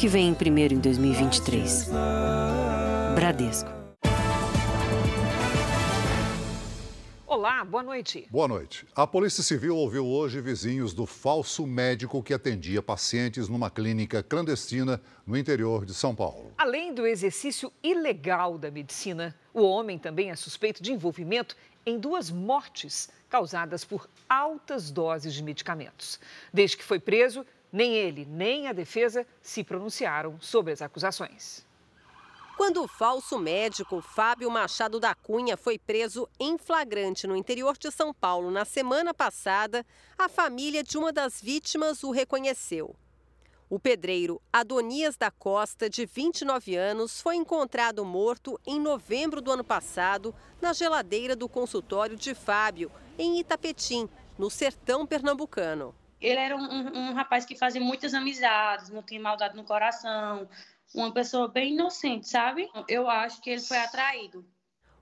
que vem primeiro em 2023. Bradesco. Olá, boa noite. Boa noite. A Polícia Civil ouviu hoje vizinhos do falso médico que atendia pacientes numa clínica clandestina no interior de São Paulo. Além do exercício ilegal da medicina, o homem também é suspeito de envolvimento em duas mortes causadas por altas doses de medicamentos. Desde que foi preso, nem ele nem a defesa se pronunciaram sobre as acusações. Quando o falso médico Fábio Machado da Cunha foi preso em flagrante no interior de São Paulo na semana passada, a família de uma das vítimas o reconheceu. O pedreiro Adonias da Costa, de 29 anos, foi encontrado morto em novembro do ano passado na geladeira do consultório de Fábio, em Itapetim, no sertão pernambucano. Ele era um, um, um rapaz que fazia muitas amizades, não tinha maldade no coração, uma pessoa bem inocente, sabe? Eu acho que ele foi atraído.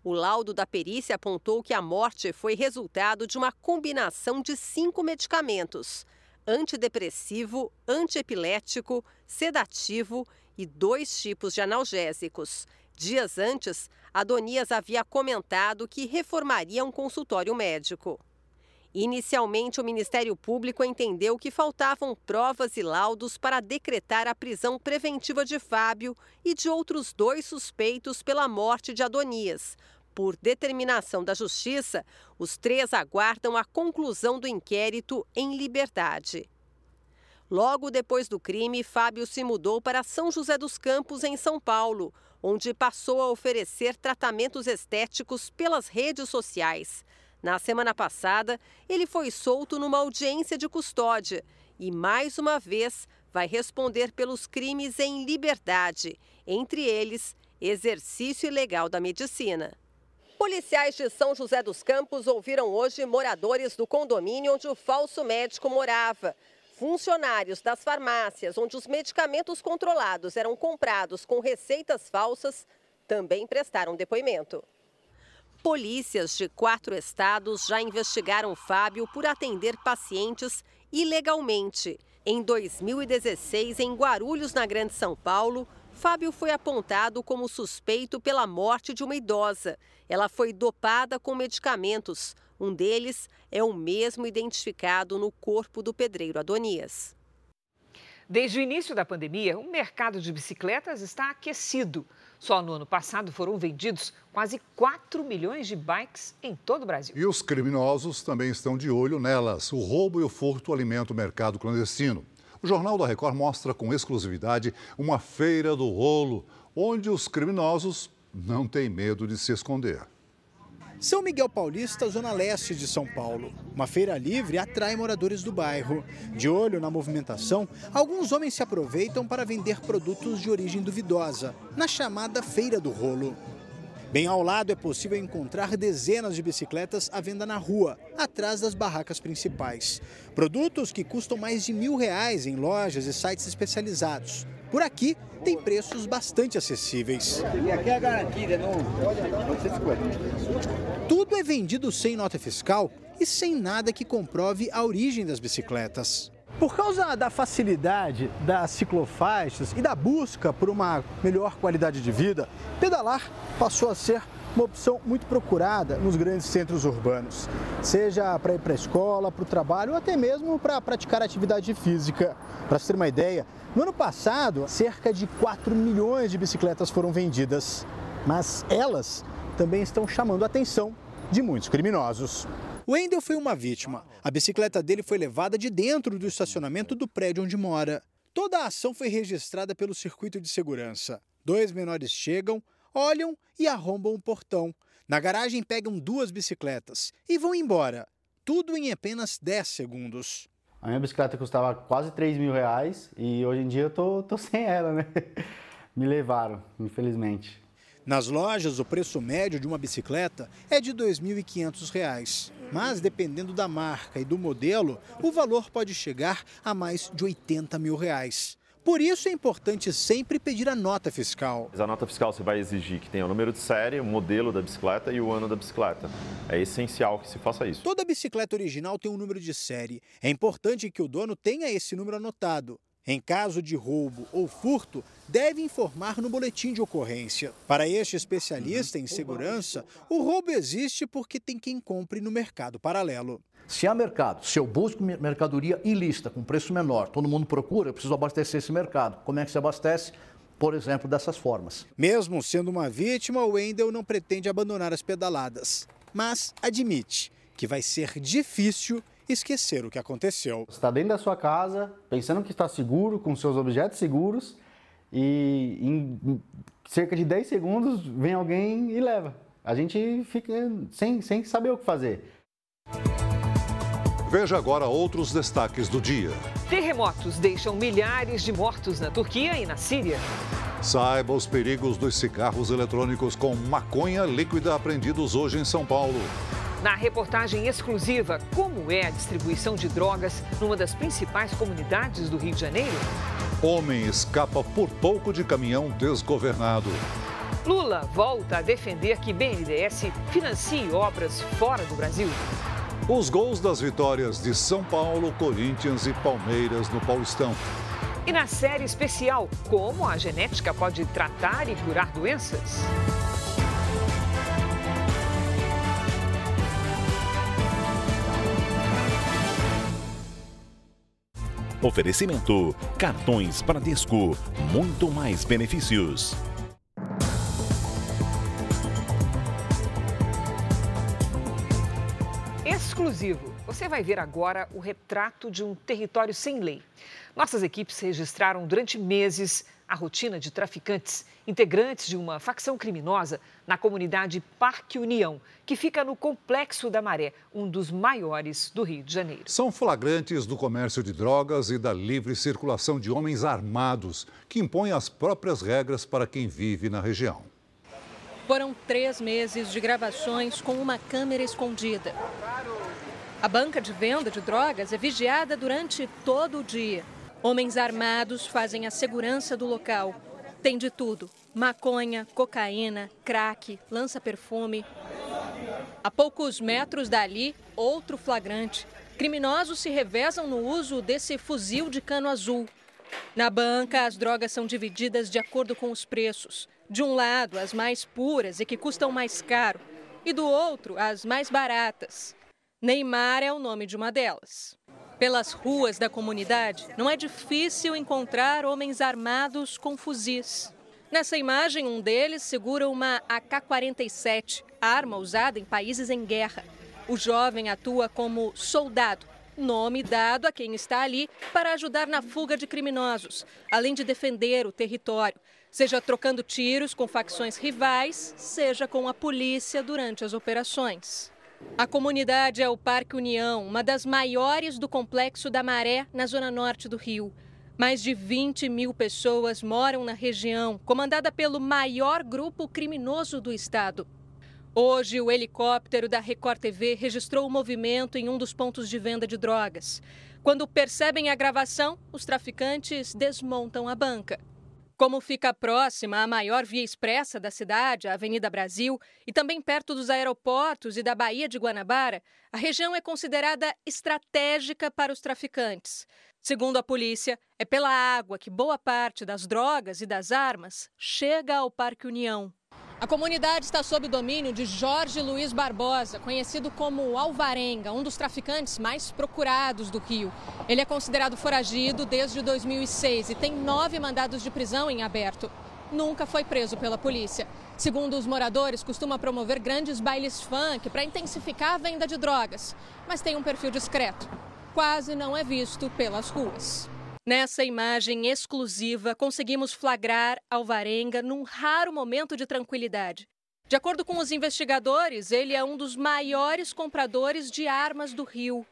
O laudo da perícia apontou que a morte foi resultado de uma combinação de cinco medicamentos: antidepressivo, antiepilético, sedativo e dois tipos de analgésicos. Dias antes, Adonias havia comentado que reformaria um consultório médico. Inicialmente, o Ministério Público entendeu que faltavam provas e laudos para decretar a prisão preventiva de Fábio e de outros dois suspeitos pela morte de Adonias. Por determinação da Justiça, os três aguardam a conclusão do inquérito em liberdade. Logo depois do crime, Fábio se mudou para São José dos Campos, em São Paulo, onde passou a oferecer tratamentos estéticos pelas redes sociais. Na semana passada, ele foi solto numa audiência de custódia e, mais uma vez, vai responder pelos crimes em liberdade, entre eles, exercício ilegal da medicina. Policiais de São José dos Campos ouviram hoje moradores do condomínio onde o falso médico morava. Funcionários das farmácias onde os medicamentos controlados eram comprados com receitas falsas também prestaram depoimento. Polícias de quatro estados já investigaram Fábio por atender pacientes ilegalmente. Em 2016, em Guarulhos, na Grande São Paulo, Fábio foi apontado como suspeito pela morte de uma idosa. Ela foi dopada com medicamentos. Um deles é o mesmo identificado no corpo do pedreiro Adonias. Desde o início da pandemia, o mercado de bicicletas está aquecido. Só no ano passado foram vendidos quase 4 milhões de bikes em todo o Brasil. E os criminosos também estão de olho nelas. O roubo e o furto alimentam o mercado clandestino. O Jornal da Record mostra com exclusividade uma feira do rolo, onde os criminosos não têm medo de se esconder. São Miguel Paulista, zona leste de São Paulo. Uma feira livre atrai moradores do bairro. De olho na movimentação, alguns homens se aproveitam para vender produtos de origem duvidosa, na chamada Feira do Rolo. Bem ao lado é possível encontrar dezenas de bicicletas à venda na rua, atrás das barracas principais. Produtos que custam mais de mil reais em lojas e sites especializados. Por aqui, tem preços bastante acessíveis. Aqui é a garantia, não, Tudo é vendido sem nota fiscal e sem nada que comprove a origem das bicicletas. Por causa da facilidade das ciclofaixas e da busca por uma melhor qualidade de vida, pedalar passou a ser uma opção muito procurada nos grandes centros urbanos, seja para ir para a escola, para o trabalho ou até mesmo para praticar atividade física. Para ter uma ideia, no ano passado, cerca de 4 milhões de bicicletas foram vendidas, mas elas também estão chamando a atenção de muitos criminosos. O Wendel foi uma vítima. A bicicleta dele foi levada de dentro do estacionamento do prédio onde mora. Toda a ação foi registrada pelo circuito de segurança. Dois menores chegam, olham e arrombam o portão. Na garagem pegam duas bicicletas e vão embora. Tudo em apenas 10 segundos. A minha bicicleta custava quase 3 mil reais e hoje em dia eu tô, tô sem ela, né? Me levaram, infelizmente. Nas lojas, o preço médio de uma bicicleta é de R$ 2.500, mas dependendo da marca e do modelo, o valor pode chegar a mais de 80 mil reais. Por isso é importante sempre pedir a nota fiscal. A nota fiscal você vai exigir que tenha o número de série, o modelo da bicicleta e o ano da bicicleta. É essencial que se faça isso. Toda bicicleta original tem um número de série. É importante que o dono tenha esse número anotado. Em caso de roubo ou furto, deve informar no boletim de ocorrência. Para este especialista em segurança, o roubo existe porque tem quem compre no mercado paralelo. Se há mercado, se eu busco mercadoria ilícita com preço menor, todo mundo procura, eu preciso abastecer esse mercado. Como é que se abastece? Por exemplo, dessas formas. Mesmo sendo uma vítima, o Wendel não pretende abandonar as pedaladas, mas admite que vai ser difícil esquecer o que aconteceu. Você está dentro da sua casa, pensando que está seguro, com seus objetos seguros, e em cerca de 10 segundos vem alguém e leva. A gente fica sem, sem saber o que fazer. Veja agora outros destaques do dia. Terremotos deixam milhares de mortos na Turquia e na Síria. Saiba os perigos dos cigarros eletrônicos com maconha líquida apreendidos hoje em São Paulo. Na reportagem exclusiva, como é a distribuição de drogas numa das principais comunidades do Rio de Janeiro? Homem escapa por pouco de caminhão desgovernado. Lula volta a defender que BNDES financie obras fora do Brasil. Os gols das vitórias de São Paulo, Corinthians e Palmeiras no Paulistão. E na série especial, como a genética pode tratar e curar doenças? Oferecimento: cartões Bradesco, muito mais benefícios. Exclusivo. Você vai ver agora o retrato de um território sem lei. Nossas equipes registraram durante meses a rotina de traficantes, integrantes de uma facção criminosa na comunidade Parque União, que fica no Complexo da Maré, um dos maiores do Rio de Janeiro. São flagrantes do comércio de drogas e da livre circulação de homens armados, que impõem as próprias regras para quem vive na região. Foram três meses de gravações com uma câmera escondida. A banca de venda de drogas é vigiada durante todo o dia. Homens armados fazem a segurança do local. Tem de tudo: maconha, cocaína, crack, lança-perfume. A poucos metros dali, outro flagrante. Criminosos se revezam no uso desse fuzil de cano azul. Na banca, as drogas são divididas de acordo com os preços. De um lado, as mais puras e que custam mais caro, e do outro, as mais baratas. Neymar é o nome de uma delas. Pelas ruas da comunidade, não é difícil encontrar homens armados com fuzis. Nessa imagem, um deles segura uma AK-47, arma usada em países em guerra. O jovem atua como soldado, nome dado a quem está ali para ajudar na fuga de criminosos, além de defender o território, seja trocando tiros com facções rivais, seja com a polícia durante as operações. A comunidade é o Parque União, uma das maiores do complexo da Maré, na zona norte do Rio. Mais de 20 mil pessoas moram na região, comandada pelo maior grupo criminoso do estado. Hoje, o helicóptero da Record TV registrou o movimento em um dos pontos de venda de drogas. Quando percebem a gravação, os traficantes desmontam a banca. Como fica próxima à maior via expressa da cidade, a Avenida Brasil, e também perto dos aeroportos e da Baía de Guanabara, a região é considerada estratégica para os traficantes. Segundo a polícia, é pela água que boa parte das drogas e das armas chega ao Parque União. A comunidade está sob domínio de Jorge Luiz Barbosa, conhecido como Alvarenga, um dos traficantes mais procurados do Rio. Ele é considerado foragido desde 2006 e tem nove mandados de prisão em aberto. Nunca foi preso pela polícia. Segundo os moradores, costuma promover grandes bailes funk para intensificar a venda de drogas, mas tem um perfil discreto. Quase não é visto pelas ruas. Nessa imagem exclusiva, conseguimos flagrar Alvarenga num raro momento de tranquilidade. De acordo com os investigadores, ele é um dos maiores compradores de armas do Rio.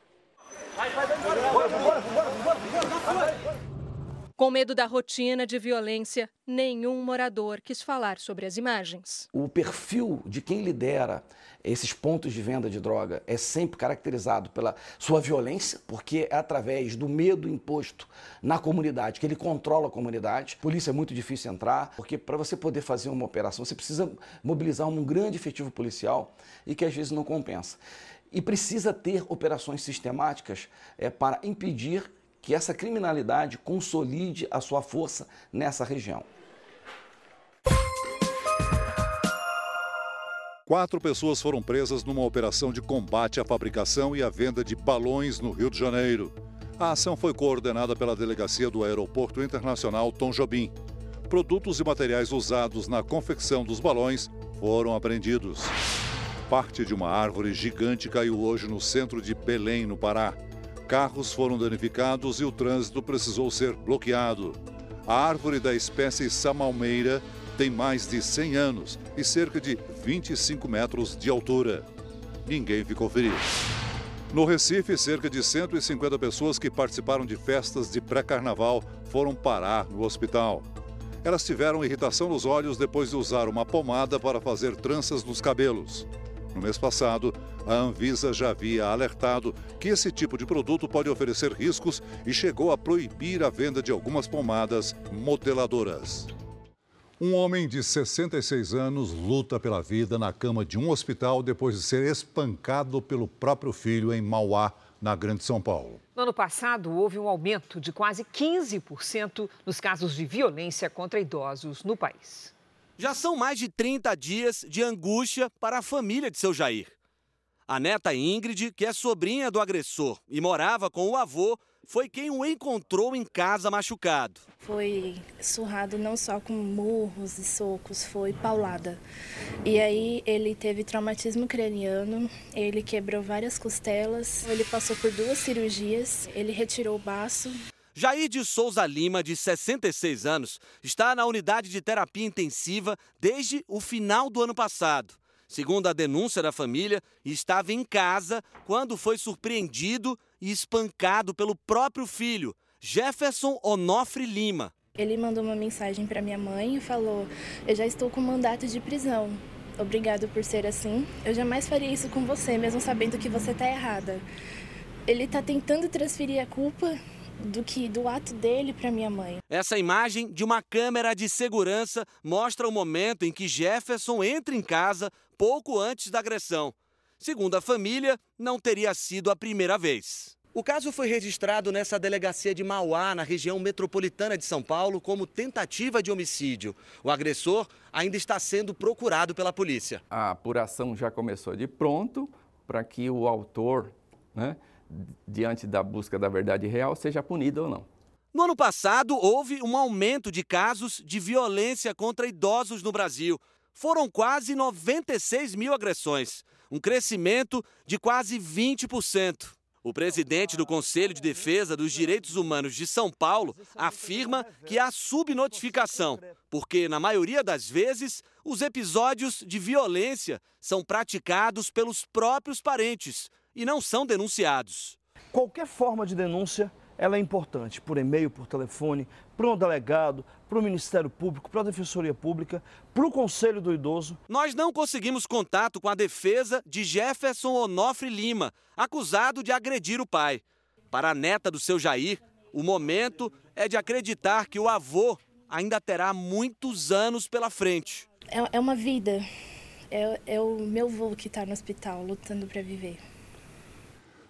Com medo da rotina de violência, nenhum morador quis falar sobre as imagens. O perfil de quem lidera esses pontos de venda de droga é sempre caracterizado pela sua violência, porque é através do medo imposto na comunidade que ele controla a comunidade. Polícia é muito difícil entrar, porque para você poder fazer uma operação, você precisa mobilizar um grande efetivo policial e que às vezes não compensa. E precisa ter operações sistemáticas é, para impedir que essa criminalidade consolide a sua força nessa região. Quatro pessoas foram presas numa operação de combate à fabricação e à venda de balões no Rio de Janeiro. A ação foi coordenada pela delegacia do Aeroporto Internacional Tom Jobim. Produtos e materiais usados na confecção dos balões foram apreendidos. Parte de uma árvore gigante caiu hoje no centro de Belém, no Pará. Carros foram danificados e o trânsito precisou ser bloqueado. A árvore da espécie samalmeira tem mais de 100 anos e cerca de 25 metros de altura. Ninguém ficou ferido. No Recife, cerca de 150 pessoas que participaram de festas de pré-carnaval foram parar no hospital. Elas tiveram irritação nos olhos depois de usar uma pomada para fazer tranças nos cabelos. No mês passado, a Anvisa já havia alertado que esse tipo de produto pode oferecer riscos e chegou a proibir a venda de algumas pomadas modeladoras. Um homem de 66 anos luta pela vida na cama de um hospital depois de ser espancado pelo próprio filho em Mauá, na Grande São Paulo. No ano passado, houve um aumento de quase 15% nos casos de violência contra idosos no país. Já são mais de 30 dias de angústia para a família de seu Jair. A neta Ingrid, que é sobrinha do agressor e morava com o avô, foi quem o encontrou em casa machucado. Foi surrado não só com murros e socos, foi paulada. E aí ele teve traumatismo craniano, ele quebrou várias costelas, ele passou por duas cirurgias, ele retirou o baço. Jair de Souza Lima, de 66 anos, está na unidade de terapia intensiva desde o final do ano passado. Segundo a denúncia da família, estava em casa quando foi surpreendido e espancado pelo próprio filho, Jefferson Onofre Lima. Ele mandou uma mensagem para minha mãe e falou: Eu já estou com mandato de prisão. Obrigado por ser assim. Eu jamais faria isso com você, mesmo sabendo que você está errada. Ele está tentando transferir a culpa do que do ato dele para minha mãe. Essa imagem de uma câmera de segurança mostra o momento em que Jefferson entra em casa pouco antes da agressão. Segundo a família, não teria sido a primeira vez. O caso foi registrado nessa delegacia de Mauá, na região metropolitana de São Paulo, como tentativa de homicídio. O agressor ainda está sendo procurado pela polícia. A apuração já começou de pronto para que o autor, né, diante da busca da verdade real, seja punido ou não. No ano passado, houve um aumento de casos de violência contra idosos no Brasil. Foram quase 96 mil agressões um crescimento de quase 20%. O presidente do Conselho de Defesa dos Direitos Humanos de São Paulo afirma que há subnotificação, porque, na maioria das vezes, os episódios de violência são praticados pelos próprios parentes e não são denunciados. Qualquer forma de denúncia ela é importante, por e-mail, por telefone, para um delegado, para o Ministério Público, para a Defensoria Pública, para o Conselho do Idoso. Nós não conseguimos contato com a defesa de Jefferson Onofre Lima, acusado de agredir o pai. Para a neta do seu Jair, o momento é de acreditar que o avô ainda terá muitos anos pela frente. É, é uma vida. É, é o meu avô que está no hospital lutando para viver.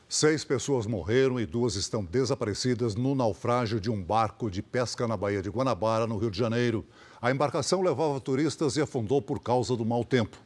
Seis pessoas morreram e duas estão desaparecidas no naufrágio de um barco de pesca na Baía de Guanabara, no Rio de Janeiro. A embarcação levava turistas e afundou por causa do mau tempo.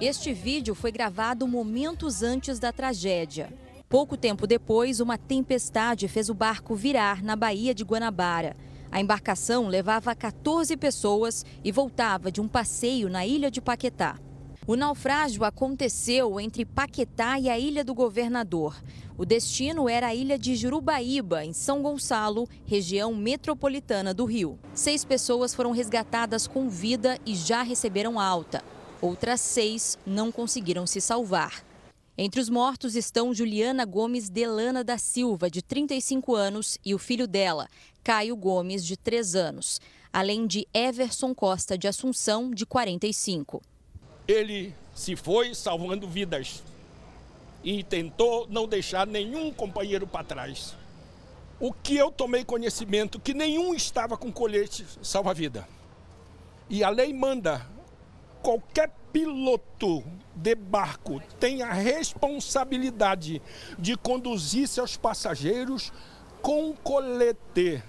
Este vídeo foi gravado momentos antes da tragédia. Pouco tempo depois, uma tempestade fez o barco virar na Baía de Guanabara. A embarcação levava 14 pessoas e voltava de um passeio na ilha de Paquetá. O naufrágio aconteceu entre Paquetá e a Ilha do Governador. O destino era a ilha de Jurubaíba, em São Gonçalo, região metropolitana do Rio. Seis pessoas foram resgatadas com vida e já receberam alta. Outras seis não conseguiram se salvar. Entre os mortos estão Juliana Gomes Delana da Silva, de 35 anos, e o filho dela, Caio Gomes, de 3 anos, além de Everson Costa de Assunção, de 45 ele se foi salvando vidas e tentou não deixar nenhum companheiro para trás. O que eu tomei conhecimento que nenhum estava com colete salva-vida. E a lei manda qualquer piloto de barco tem a responsabilidade de conduzir seus passageiros com colete.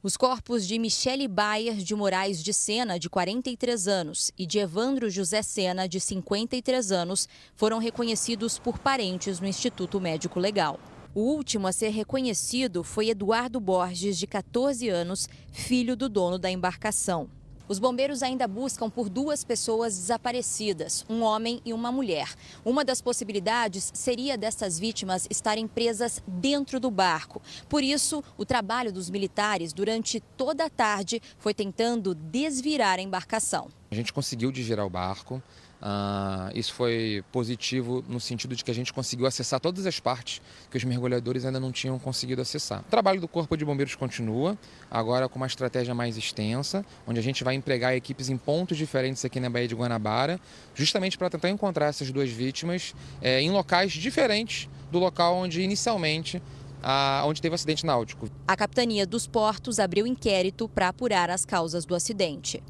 Os corpos de Michele Bayer de Moraes de Sena, de 43 anos, e de Evandro José Sena, de 53 anos, foram reconhecidos por parentes no Instituto Médico Legal. O último a ser reconhecido foi Eduardo Borges, de 14 anos, filho do dono da embarcação. Os bombeiros ainda buscam por duas pessoas desaparecidas, um homem e uma mulher. Uma das possibilidades seria dessas vítimas estarem presas dentro do barco. Por isso, o trabalho dos militares durante toda a tarde foi tentando desvirar a embarcação. A gente conseguiu desvirar o barco. Uh, isso foi positivo no sentido de que a gente conseguiu acessar todas as partes que os mergulhadores ainda não tinham conseguido acessar. O trabalho do Corpo de Bombeiros continua, agora com uma estratégia mais extensa, onde a gente vai empregar equipes em pontos diferentes aqui na Baía de Guanabara, justamente para tentar encontrar essas duas vítimas é, em locais diferentes do local onde inicialmente a, onde teve o acidente náutico. A Capitania dos Portos abriu inquérito para apurar as causas do acidente.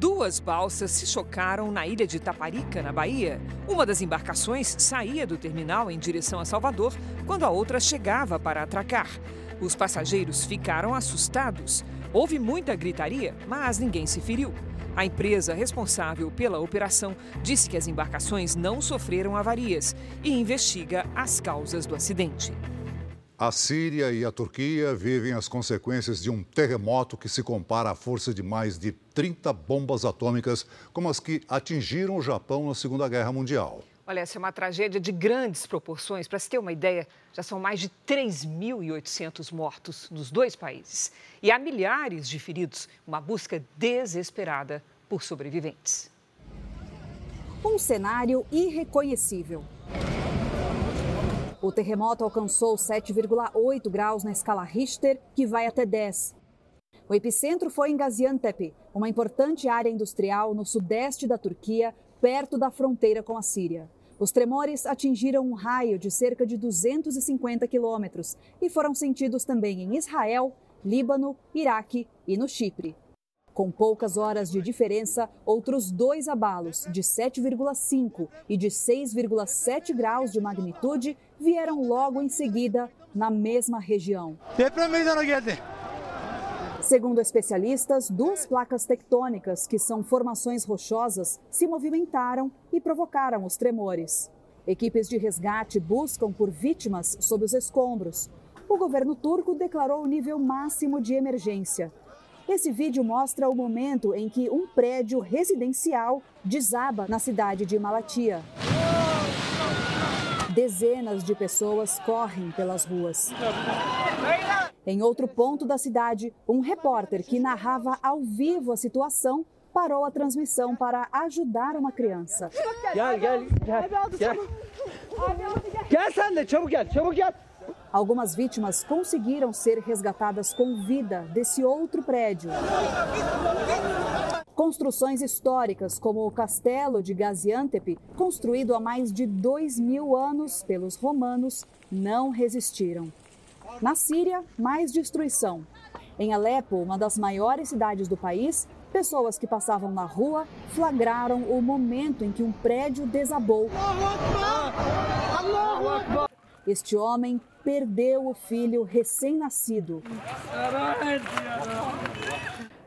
Duas balsas se chocaram na ilha de Taparica, na Bahia. Uma das embarcações saía do terminal em direção a Salvador, quando a outra chegava para atracar. Os passageiros ficaram assustados. Houve muita gritaria, mas ninguém se feriu. A empresa responsável pela operação disse que as embarcações não sofreram avarias e investiga as causas do acidente. A Síria e a Turquia vivem as consequências de um terremoto que se compara à força de mais de 30 bombas atômicas, como as que atingiram o Japão na Segunda Guerra Mundial. Olha, essa é uma tragédia de grandes proporções. Para se ter uma ideia, já são mais de 3.800 mortos nos dois países. E há milhares de feridos, uma busca desesperada por sobreviventes. Um cenário irreconhecível. O terremoto alcançou 7,8 graus na escala Richter, que vai até 10. O epicentro foi em Gaziantep, uma importante área industrial no sudeste da Turquia, perto da fronteira com a Síria. Os tremores atingiram um raio de cerca de 250 quilômetros e foram sentidos também em Israel, Líbano, Iraque e no Chipre. Com poucas horas de diferença, outros dois abalos, de 7,5 e de 6,7 graus de magnitude, vieram logo em seguida na mesma região. Segundo especialistas, duas placas tectônicas, que são formações rochosas, se movimentaram e provocaram os tremores. Equipes de resgate buscam por vítimas sob os escombros. O governo turco declarou o nível máximo de emergência. Esse vídeo mostra o momento em que um prédio residencial desaba na cidade de Malatia. Dezenas de pessoas correm pelas ruas. Em outro ponto da cidade, um repórter que narrava ao vivo a situação parou a transmissão para ajudar uma criança. Algumas vítimas conseguiram ser resgatadas com vida desse outro prédio. Construções históricas, como o Castelo de Gaziantep, construído há mais de dois mil anos pelos romanos, não resistiram. Na Síria, mais destruição. Em Alepo, uma das maiores cidades do país, pessoas que passavam na rua flagraram o momento em que um prédio desabou. Este homem perdeu o filho recém-nascido.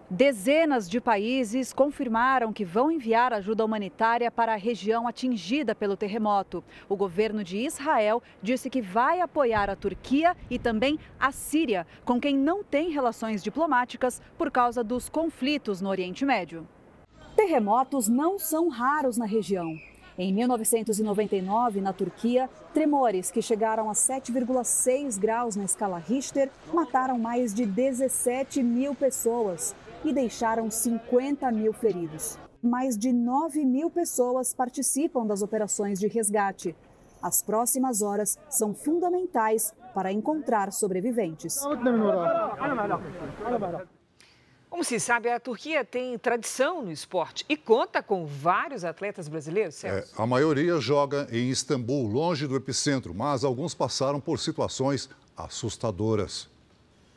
Dezenas de países confirmaram que vão enviar ajuda humanitária para a região atingida pelo terremoto. O governo de Israel disse que vai apoiar a Turquia e também a Síria, com quem não tem relações diplomáticas por causa dos conflitos no Oriente Médio. Terremotos não são raros na região. Em 1999, na Turquia, tremores que chegaram a 7,6 graus na escala Richter mataram mais de 17 mil pessoas e deixaram 50 mil feridos. Mais de 9 mil pessoas participam das operações de resgate. As próximas horas são fundamentais para encontrar sobreviventes. Como se sabe, a Turquia tem tradição no esporte e conta com vários atletas brasileiros, É, a maioria joga em Istambul, longe do epicentro, mas alguns passaram por situações assustadoras.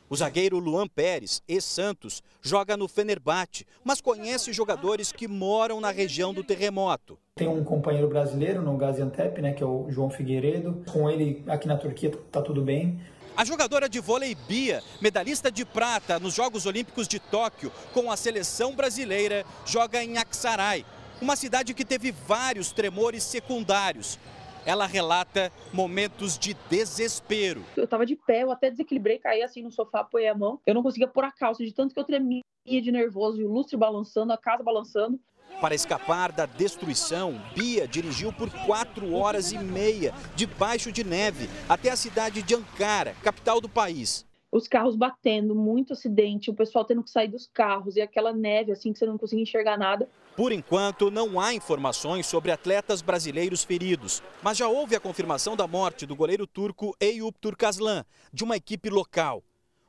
O zagueiro Luan Pérez, ex-Santos, joga no Fenerbahçe, mas conhece jogadores que moram na região do terremoto. Tem um companheiro brasileiro no Gaziantep, né, que é o João Figueiredo. Com ele aqui na Turquia tá tudo bem. A jogadora de vôlei Bia, medalhista de prata nos Jogos Olímpicos de Tóquio com a seleção brasileira, joga em Aksaray, uma cidade que teve vários tremores secundários. Ela relata momentos de desespero. Eu estava de pé, eu até desequilibrei, caí assim no sofá, apoiei a mão. Eu não conseguia pôr a calça, de tanto que eu tremia de nervoso, e o lustre balançando, a casa balançando. Para escapar da destruição, Bia dirigiu por quatro horas e meia, debaixo de neve, até a cidade de Ankara, capital do país. Os carros batendo, muito acidente, o pessoal tendo que sair dos carros e aquela neve assim que você não conseguia enxergar nada. Por enquanto, não há informações sobre atletas brasileiros feridos, mas já houve a confirmação da morte do goleiro turco Eyüp Turkaslan, de uma equipe local.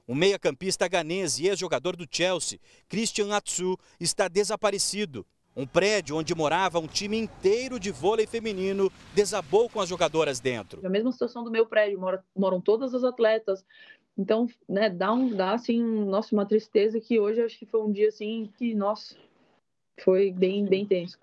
O meia-campista ganês e ex-jogador do Chelsea, Christian Atsu, está desaparecido. Um prédio onde morava um time inteiro de vôlei feminino desabou com as jogadoras dentro. A mesma situação do meu prédio, moram, moram todas as atletas. Então, né, dá, um, dá assim, nossa, uma tristeza que hoje acho que foi um dia assim que, nossa, foi bem, bem tenso.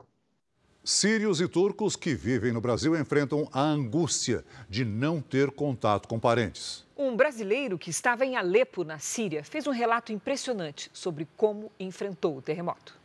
Sírios e turcos que vivem no Brasil enfrentam a angústia de não ter contato com parentes. Um brasileiro que estava em Alepo, na Síria, fez um relato impressionante sobre como enfrentou o terremoto.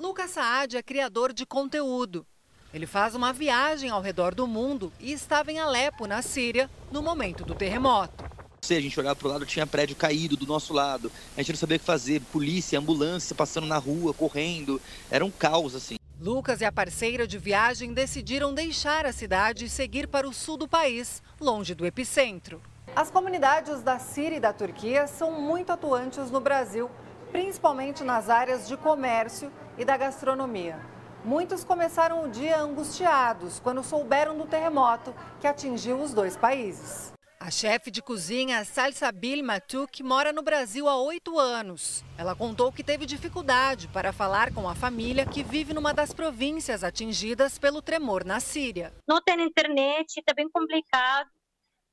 Lucas Saad é criador de conteúdo. Ele faz uma viagem ao redor do mundo e estava em Alepo, na Síria, no momento do terremoto. A gente olhava para o lado, tinha prédio caído do nosso lado. A gente não sabia o que fazer. Polícia, ambulância passando na rua, correndo. Era um caos, assim. Lucas e a parceira de viagem decidiram deixar a cidade e seguir para o sul do país, longe do epicentro. As comunidades da Síria e da Turquia são muito atuantes no Brasil, principalmente nas áreas de comércio e da gastronomia. Muitos começaram o dia angustiados quando souberam do terremoto que atingiu os dois países. A chefe de cozinha Salsabil Matuk mora no Brasil há oito anos. Ela contou que teve dificuldade para falar com a família que vive numa das províncias atingidas pelo tremor na Síria. Não tem internet, está bem complicado.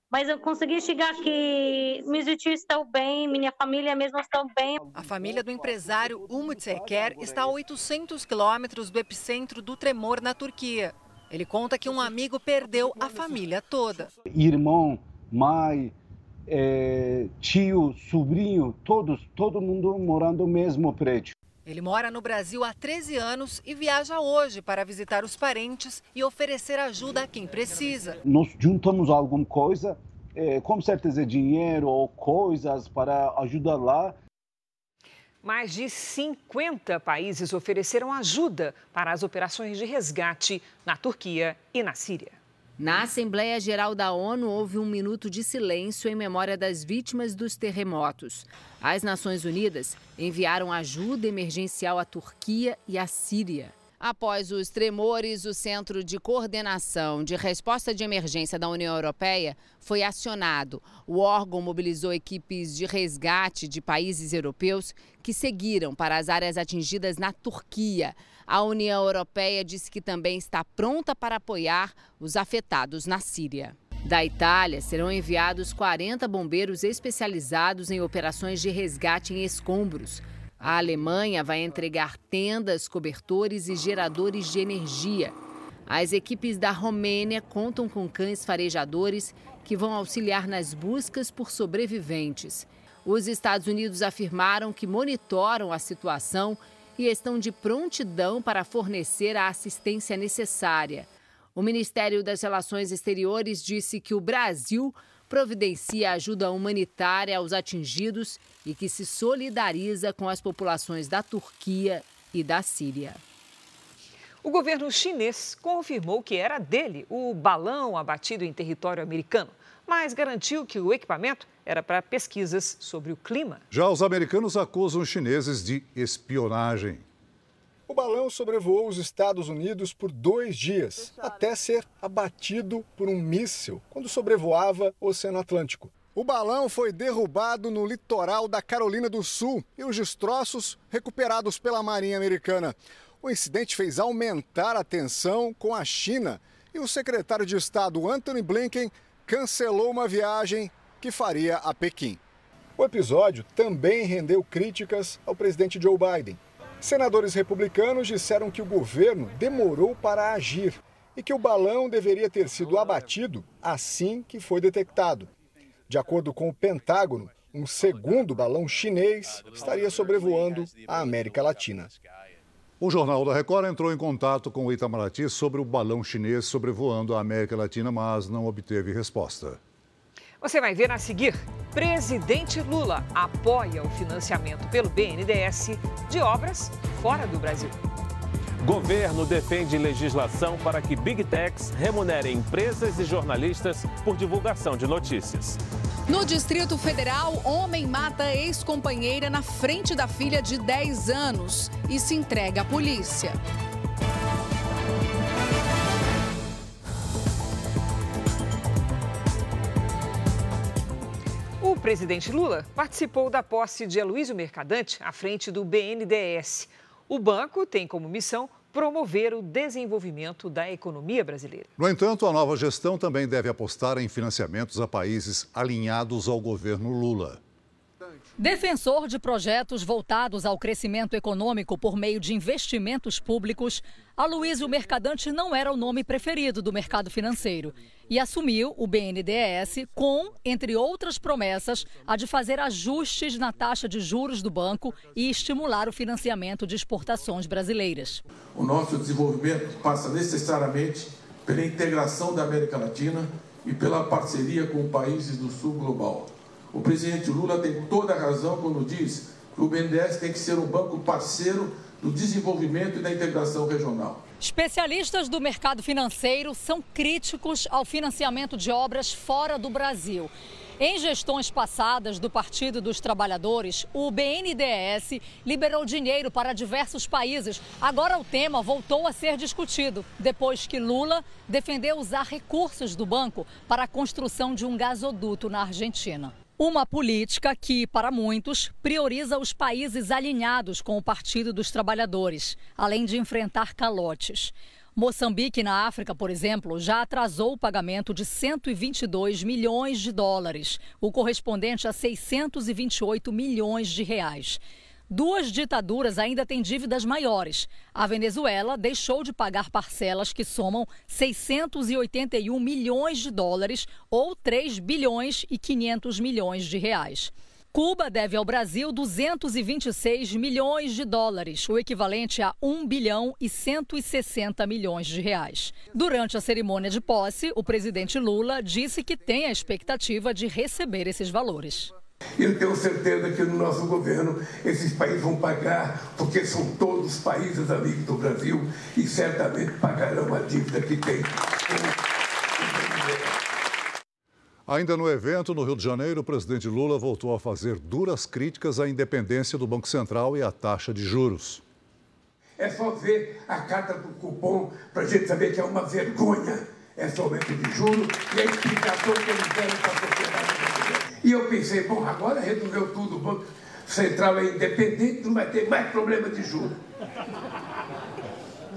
Mas eu consegui chegar aqui, meus tios estão bem, minha família mesmo está bem. A família do empresário Umut Seker está a 800 quilômetros do epicentro do tremor na Turquia. Ele conta que um amigo perdeu a família toda. Irmão, mãe, é, tio, sobrinho, todos, todo mundo morando no mesmo prédio. Ele mora no Brasil há 13 anos e viaja hoje para visitar os parentes e oferecer ajuda a quem precisa. Nós juntamos alguma coisa, é, com certeza dinheiro ou coisas para ajudar lá. Mais de 50 países ofereceram ajuda para as operações de resgate na Turquia e na Síria. Na Assembleia Geral da ONU, houve um minuto de silêncio em memória das vítimas dos terremotos. As Nações Unidas enviaram ajuda emergencial à Turquia e à Síria. Após os tremores, o Centro de Coordenação de Resposta de Emergência da União Europeia foi acionado. O órgão mobilizou equipes de resgate de países europeus que seguiram para as áreas atingidas na Turquia. A União Europeia disse que também está pronta para apoiar os afetados na Síria. Da Itália, serão enviados 40 bombeiros especializados em operações de resgate em escombros. A Alemanha vai entregar tendas, cobertores e geradores de energia. As equipes da Romênia contam com cães farejadores que vão auxiliar nas buscas por sobreviventes. Os Estados Unidos afirmaram que monitoram a situação e estão de prontidão para fornecer a assistência necessária. O Ministério das Relações Exteriores disse que o Brasil providencia ajuda humanitária aos atingidos e que se solidariza com as populações da Turquia e da Síria. O governo chinês confirmou que era dele o balão abatido em território americano, mas garantiu que o equipamento era para pesquisas sobre o clima. Já os americanos acusam os chineses de espionagem. O balão sobrevoou os Estados Unidos por dois dias, até ser abatido por um míssil quando sobrevoava o Oceano Atlântico. O balão foi derrubado no litoral da Carolina do Sul e os destroços recuperados pela Marinha Americana. O incidente fez aumentar a tensão com a China e o secretário de Estado Anthony Blinken cancelou uma viagem que faria a Pequim. O episódio também rendeu críticas ao presidente Joe Biden. Senadores republicanos disseram que o governo demorou para agir e que o balão deveria ter sido abatido assim que foi detectado. De acordo com o Pentágono, um segundo balão chinês estaria sobrevoando a América Latina. O Jornal da Record entrou em contato com o Itamaraty sobre o balão chinês sobrevoando a América Latina, mas não obteve resposta. Você vai ver a seguir. Presidente Lula apoia o financiamento pelo BNDES de obras fora do Brasil. Governo defende legislação para que Big Techs remunerem empresas e jornalistas por divulgação de notícias. No Distrito Federal, homem mata ex-companheira na frente da filha de 10 anos e se entrega à polícia. Presidente Lula participou da posse de Aloysio Mercadante à frente do BNDES. O banco tem como missão promover o desenvolvimento da economia brasileira. No entanto, a nova gestão também deve apostar em financiamentos a países alinhados ao governo Lula. Defensor de projetos voltados ao crescimento econômico por meio de investimentos públicos, Aloysio Mercadante não era o nome preferido do mercado financeiro e assumiu o BNDES com, entre outras promessas, a de fazer ajustes na taxa de juros do banco e estimular o financiamento de exportações brasileiras. O nosso desenvolvimento passa necessariamente pela integração da América Latina e pela parceria com países do sul global. O presidente Lula tem toda a razão quando diz que o BNDES tem que ser um banco parceiro do desenvolvimento e da integração regional. Especialistas do mercado financeiro são críticos ao financiamento de obras fora do Brasil. Em gestões passadas do Partido dos Trabalhadores, o BNDES liberou dinheiro para diversos países. Agora o tema voltou a ser discutido, depois que Lula defendeu usar recursos do banco para a construção de um gasoduto na Argentina. Uma política que, para muitos, prioriza os países alinhados com o Partido dos Trabalhadores, além de enfrentar calotes. Moçambique, na África, por exemplo, já atrasou o pagamento de 122 milhões de dólares, o correspondente a 628 milhões de reais. Duas ditaduras ainda têm dívidas maiores. A Venezuela deixou de pagar parcelas que somam 681 milhões de dólares ou 3 bilhões e 500 milhões de reais. Cuba deve ao Brasil 226 milhões de dólares, o equivalente a 1 bilhão e 160 milhões de reais. Durante a cerimônia de posse, o presidente Lula disse que tem a expectativa de receber esses valores. Eu tenho certeza que no nosso governo esses países vão pagar, porque são todos países amigos do Brasil e certamente pagarão a dívida que tem. Ainda no evento, no Rio de Janeiro, o presidente Lula voltou a fazer duras críticas à independência do Banco Central e à taxa de juros. É só ver a carta do cupom para a gente saber que é uma vergonha esse aumento de juros e a explicação que eles deram para a sociedade brasileira. E eu pensei, bom, agora resolveu tudo, o Banco Central é independente, não vai ter mais problema de juros.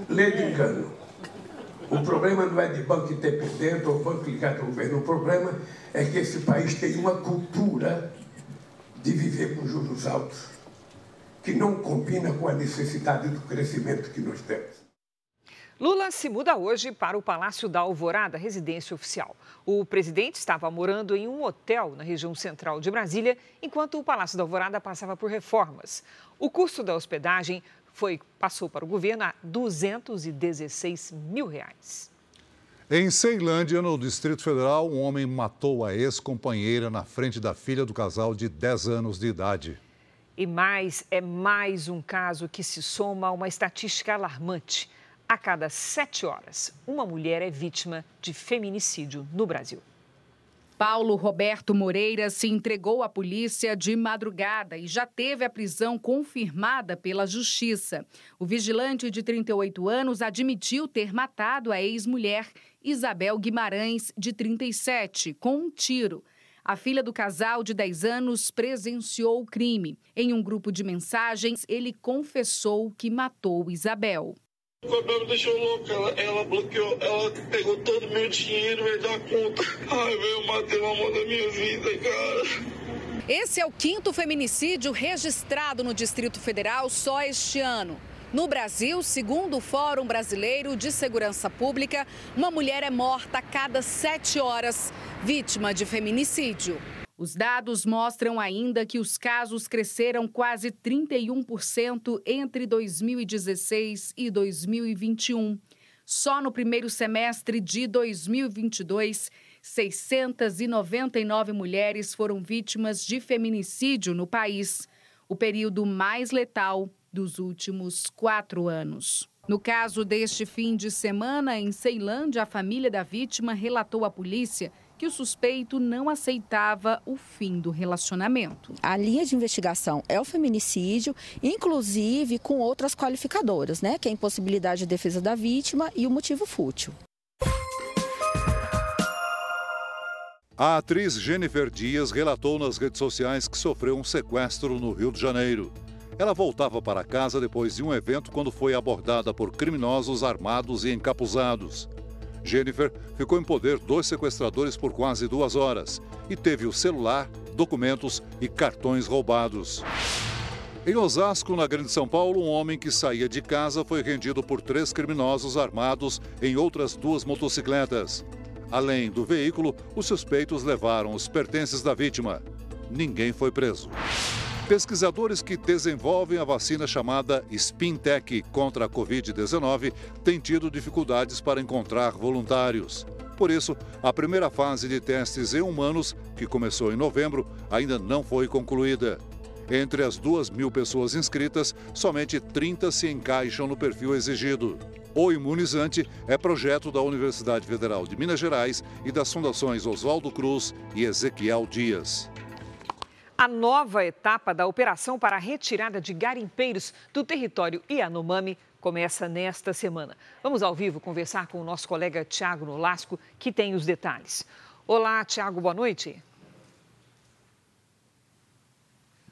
Lê de engano. O problema não é de banco independente ou banco ligado ao governo. O problema é que esse país tem uma cultura de viver com juros altos, que não combina com a necessidade do crescimento que nós temos. Lula se muda hoje para o Palácio da Alvorada, residência oficial. O presidente estava morando em um hotel na região central de Brasília, enquanto o Palácio da Alvorada passava por reformas. O custo da hospedagem foi, passou para o governo a 216 mil reais. Em Ceilândia, no Distrito Federal, um homem matou a ex-companheira na frente da filha do casal de 10 anos de idade. E mais, é mais um caso que se soma a uma estatística alarmante. A cada sete horas, uma mulher é vítima de feminicídio no Brasil. Paulo Roberto Moreira se entregou à polícia de madrugada e já teve a prisão confirmada pela Justiça. O vigilante de 38 anos admitiu ter matado a ex-mulher Isabel Guimarães, de 37, com um tiro. A filha do casal de 10 anos presenciou o crime. Em um grupo de mensagens, ele confessou que matou Isabel. O me deixou louco, ela, ela bloqueou, ela pegou todo o meu dinheiro, veio da conta. Ai, velho, eu matei o amor da minha vida, cara. Esse é o quinto feminicídio registrado no Distrito Federal só este ano. No Brasil, segundo o Fórum Brasileiro de Segurança Pública, uma mulher é morta a cada sete horas, vítima de feminicídio. Os dados mostram ainda que os casos cresceram quase 31% entre 2016 e 2021. Só no primeiro semestre de 2022, 699 mulheres foram vítimas de feminicídio no país, o período mais letal dos últimos quatro anos. No caso deste fim de semana, em Ceilândia, a família da vítima relatou à polícia que o suspeito não aceitava o fim do relacionamento. A linha de investigação é o feminicídio, inclusive com outras qualificadoras, né? Que é a impossibilidade de defesa da vítima e o motivo fútil. A atriz Jennifer Dias relatou nas redes sociais que sofreu um sequestro no Rio de Janeiro. Ela voltava para casa depois de um evento quando foi abordada por criminosos armados e encapuzados. Jennifer ficou em poder dos sequestradores por quase duas horas e teve o celular, documentos e cartões roubados. Em Osasco, na Grande São Paulo, um homem que saía de casa foi rendido por três criminosos armados em outras duas motocicletas. Além do veículo, os suspeitos levaram os pertences da vítima. Ninguém foi preso. Pesquisadores que desenvolvem a vacina chamada Spintec contra a Covid-19 têm tido dificuldades para encontrar voluntários. Por isso, a primeira fase de testes em humanos, que começou em novembro, ainda não foi concluída. Entre as duas mil pessoas inscritas, somente 30 se encaixam no perfil exigido. O imunizante é projeto da Universidade Federal de Minas Gerais e das fundações Oswaldo Cruz e Ezequiel Dias. A nova etapa da operação para a retirada de garimpeiros do território Yanomami começa nesta semana. Vamos ao vivo conversar com o nosso colega Tiago Nolasco, que tem os detalhes. Olá, Tiago, boa noite.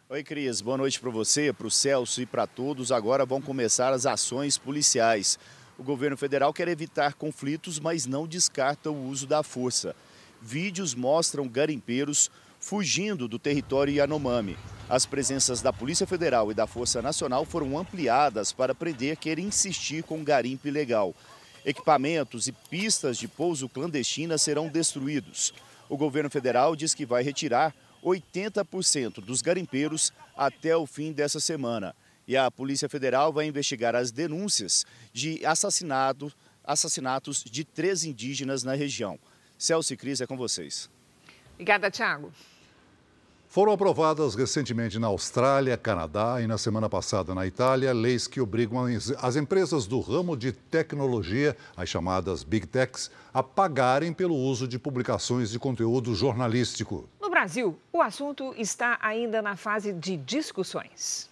Oi, Cris. Boa noite para você, para o Celso e para todos. Agora vão começar as ações policiais. O governo federal quer evitar conflitos, mas não descarta o uso da força. Vídeos mostram garimpeiros fugindo do território Yanomami. As presenças da Polícia Federal e da Força Nacional foram ampliadas para prender quem insistir com garimpo ilegal. Equipamentos e pistas de pouso clandestina serão destruídos. O governo federal diz que vai retirar 80% dos garimpeiros até o fim dessa semana e a Polícia Federal vai investigar as denúncias de assassinato, assassinatos de três indígenas na região. Celso e Cris, é com vocês. Obrigada, Tiago. Foram aprovadas recentemente na Austrália, Canadá e na semana passada na Itália leis que obrigam as empresas do ramo de tecnologia, as chamadas Big Techs, a pagarem pelo uso de publicações de conteúdo jornalístico. No Brasil, o assunto está ainda na fase de discussões.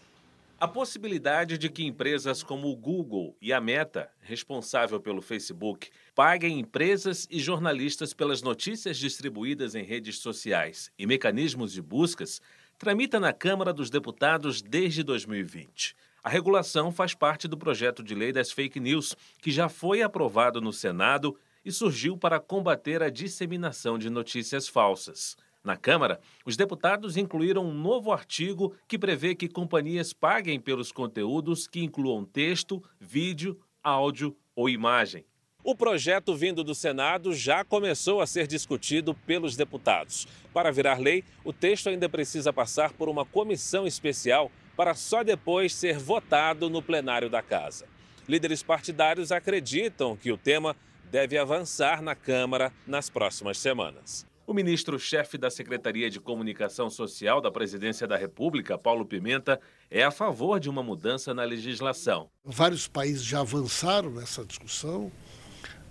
A possibilidade de que empresas como o Google e a Meta, responsável pelo Facebook, paguem empresas e jornalistas pelas notícias distribuídas em redes sociais e mecanismos de buscas tramita na Câmara dos Deputados desde 2020. A regulação faz parte do projeto de lei das fake news, que já foi aprovado no Senado e surgiu para combater a disseminação de notícias falsas. Na Câmara, os deputados incluíram um novo artigo que prevê que companhias paguem pelos conteúdos que incluam texto, vídeo, áudio ou imagem. O projeto vindo do Senado já começou a ser discutido pelos deputados. Para virar lei, o texto ainda precisa passar por uma comissão especial para só depois ser votado no plenário da Casa. Líderes partidários acreditam que o tema deve avançar na Câmara nas próximas semanas. O ministro-chefe da Secretaria de Comunicação Social da Presidência da República, Paulo Pimenta, é a favor de uma mudança na legislação. Vários países já avançaram nessa discussão,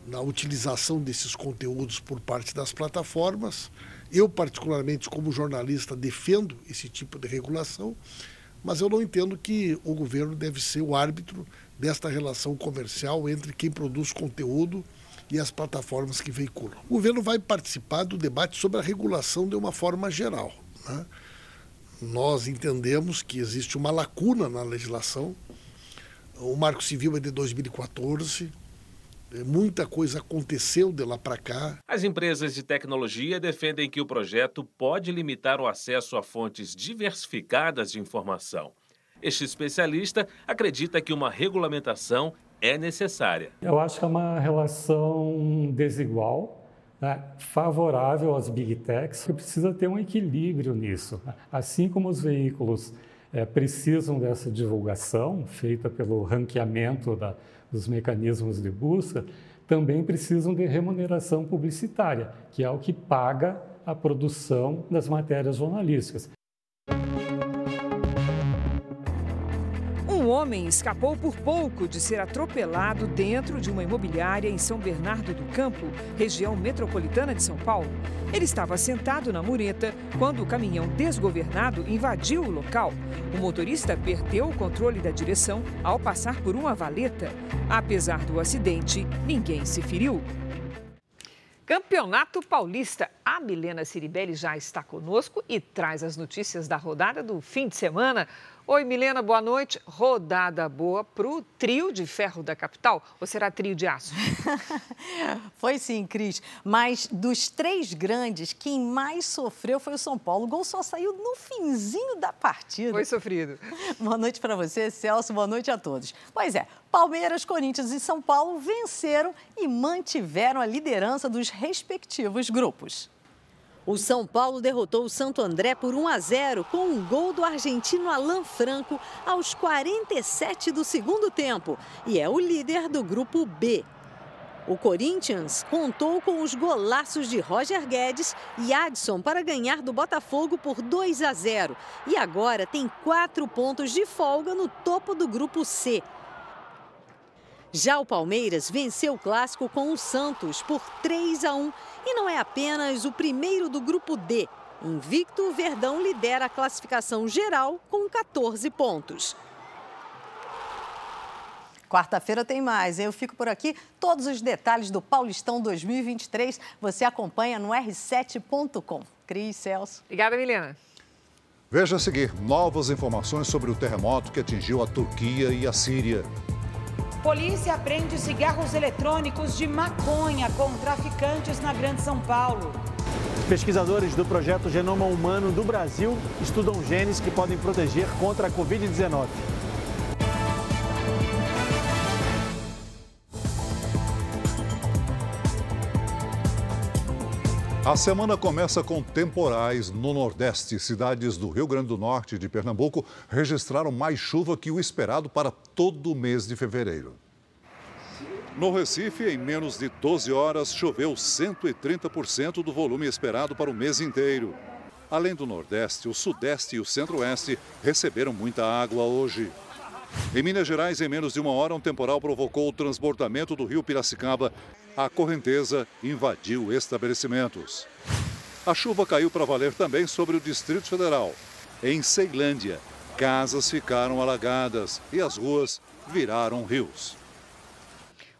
na utilização desses conteúdos por parte das plataformas. Eu, particularmente, como jornalista, defendo esse tipo de regulação, mas eu não entendo que o governo deve ser o árbitro desta relação comercial entre quem produz conteúdo e as plataformas que veiculam. O governo vai participar do debate sobre a regulação de uma forma geral. Né? Nós entendemos que existe uma lacuna na legislação. O Marco Civil é de 2014 É, muita coisa aconteceu de lá para cá. As empresas de tecnologia defendem que o projeto pode limitar o acesso a fontes diversificadas de informação. Este especialista acredita que uma regulamentação é necessária. Eu acho que é uma relação desigual né, favorável às big techs, que precisa ter um equilíbrio nisso. Assim como os veículos é, precisam dessa divulgação feita pelo ranqueamento da, dos mecanismos de busca, também precisam de remuneração publicitária, que é o que paga a produção das matérias jornalísticas. Um homem escapou por pouco de ser atropelado dentro de uma imobiliária em São Bernardo do Campo, região metropolitana de São Paulo. Ele estava sentado na mureta quando o caminhão desgovernado invadiu o local. O motorista perdeu o controle da direção ao passar por uma valeta. Apesar do acidente, ninguém se feriu. Campeonato Paulista. A Milena Ciribelli já está conosco e traz as notícias da rodada do fim de semana. Oi, Milena, boa noite. Rodada boa para o trio de ferro da capital ou será trio de aço? foi sim, Cris. Mas dos três grandes, quem mais sofreu foi o São Paulo. O gol só saiu no finzinho da partida. Foi sofrido. Boa noite para você, Celso. Boa noite a todos. Pois é, Palmeiras, Corinthians e São Paulo venceram e mantiveram a liderança dos respectivos grupos. O São Paulo derrotou o Santo André por 1 a 0 com um gol do argentino Alan Franco aos 47 do segundo tempo e é o líder do grupo B. O Corinthians contou com os golaços de Roger Guedes e Adson para ganhar do Botafogo por 2 a 0 e agora tem quatro pontos de folga no topo do grupo C. Já o Palmeiras venceu o clássico com o Santos por 3 a 1 e não é apenas o primeiro do grupo D. Invicto, o Verdão lidera a classificação geral com 14 pontos. Quarta-feira tem mais. Eu fico por aqui. Todos os detalhes do Paulistão 2023 você acompanha no r7.com. Cris, Celso. Obrigada, Milena. Veja a seguir novas informações sobre o terremoto que atingiu a Turquia e a Síria. Polícia prende cigarros eletrônicos de maconha com traficantes na Grande São Paulo. Pesquisadores do projeto Genoma Humano do Brasil estudam genes que podem proteger contra a Covid-19. A semana começa com temporais no Nordeste. Cidades do Rio Grande do Norte e de Pernambuco registraram mais chuva que o esperado para todo o mês de fevereiro. No Recife, em menos de 12 horas, choveu 130% do volume esperado para o mês inteiro. Além do Nordeste, o Sudeste e o Centro-Oeste receberam muita água hoje. Em Minas Gerais, em menos de uma hora, um temporal provocou o transbordamento do rio Piracicaba a correnteza invadiu estabelecimentos. A chuva caiu para valer também sobre o Distrito Federal. Em Ceilândia, casas ficaram alagadas e as ruas viraram rios.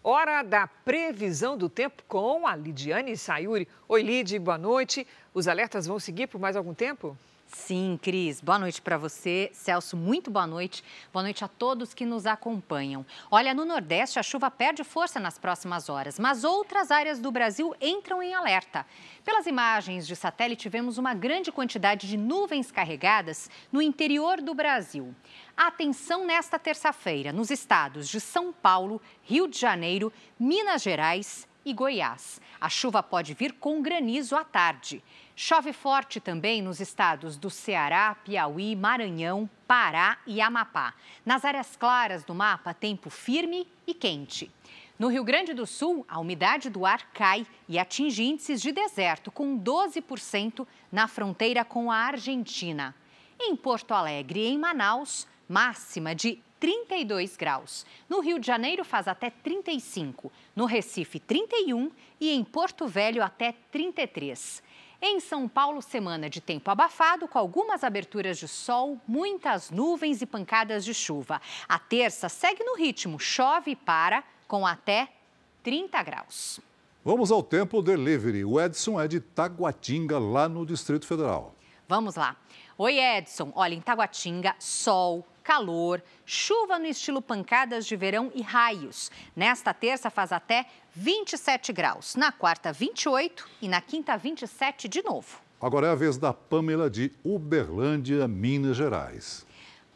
Hora da previsão do tempo com a Lidiane Sayuri. Oi, Lid, boa noite. Os alertas vão seguir por mais algum tempo? Sim, Cris. Boa noite para você. Celso, muito boa noite. Boa noite a todos que nos acompanham. Olha, no Nordeste a chuva perde força nas próximas horas, mas outras áreas do Brasil entram em alerta. Pelas imagens de satélite, vemos uma grande quantidade de nuvens carregadas no interior do Brasil. Atenção nesta terça-feira nos estados de São Paulo, Rio de Janeiro, Minas Gerais e Goiás. A chuva pode vir com granizo à tarde. Chove forte também nos estados do Ceará, Piauí, Maranhão, Pará e Amapá. Nas áreas claras do mapa, tempo firme e quente. No Rio Grande do Sul, a umidade do ar cai e atinge índices de deserto, com 12% na fronteira com a Argentina. Em Porto Alegre e em Manaus, máxima de 32 graus. No Rio de Janeiro faz até 35, no Recife 31 e em Porto Velho até 33. Em São Paulo, semana de tempo abafado, com algumas aberturas de sol, muitas nuvens e pancadas de chuva. A terça segue no ritmo, chove e para, com até 30 graus. Vamos ao tempo delivery. O Edson é de Taguatinga, lá no Distrito Federal. Vamos lá. Oi, Edson. Olha, em Taguatinga, sol, calor, chuva no estilo pancadas de verão e raios. Nesta terça faz até 27 graus, na quarta 28 e na quinta 27 de novo. Agora é a vez da Pamela de Uberlândia, Minas Gerais.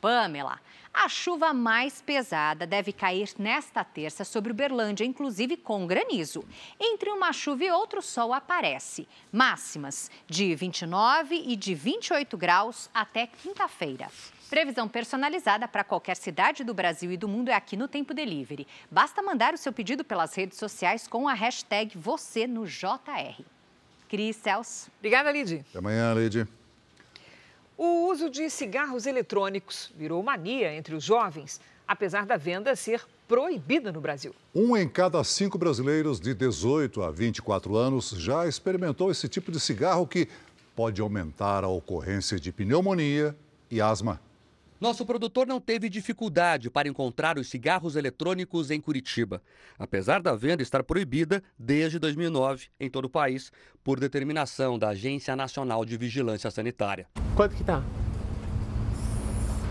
Pamela, a chuva mais pesada deve cair nesta terça sobre Uberlândia, inclusive com granizo. Entre uma chuva e outra, o sol aparece. Máximas de 29 e de 28 graus até quinta-feira. Previsão personalizada para qualquer cidade do Brasil e do mundo é aqui no Tempo Delivery. Basta mandar o seu pedido pelas redes sociais com a hashtag você no JR. Cris Celso. Obrigada, Lid. Até amanhã, Lid. O uso de cigarros eletrônicos virou mania entre os jovens, apesar da venda ser proibida no Brasil. Um em cada cinco brasileiros de 18 a 24 anos já experimentou esse tipo de cigarro que pode aumentar a ocorrência de pneumonia e asma. Nosso produtor não teve dificuldade para encontrar os cigarros eletrônicos em Curitiba, apesar da venda estar proibida desde 2009 em todo o país, por determinação da Agência Nacional de Vigilância Sanitária. Quanto que tá?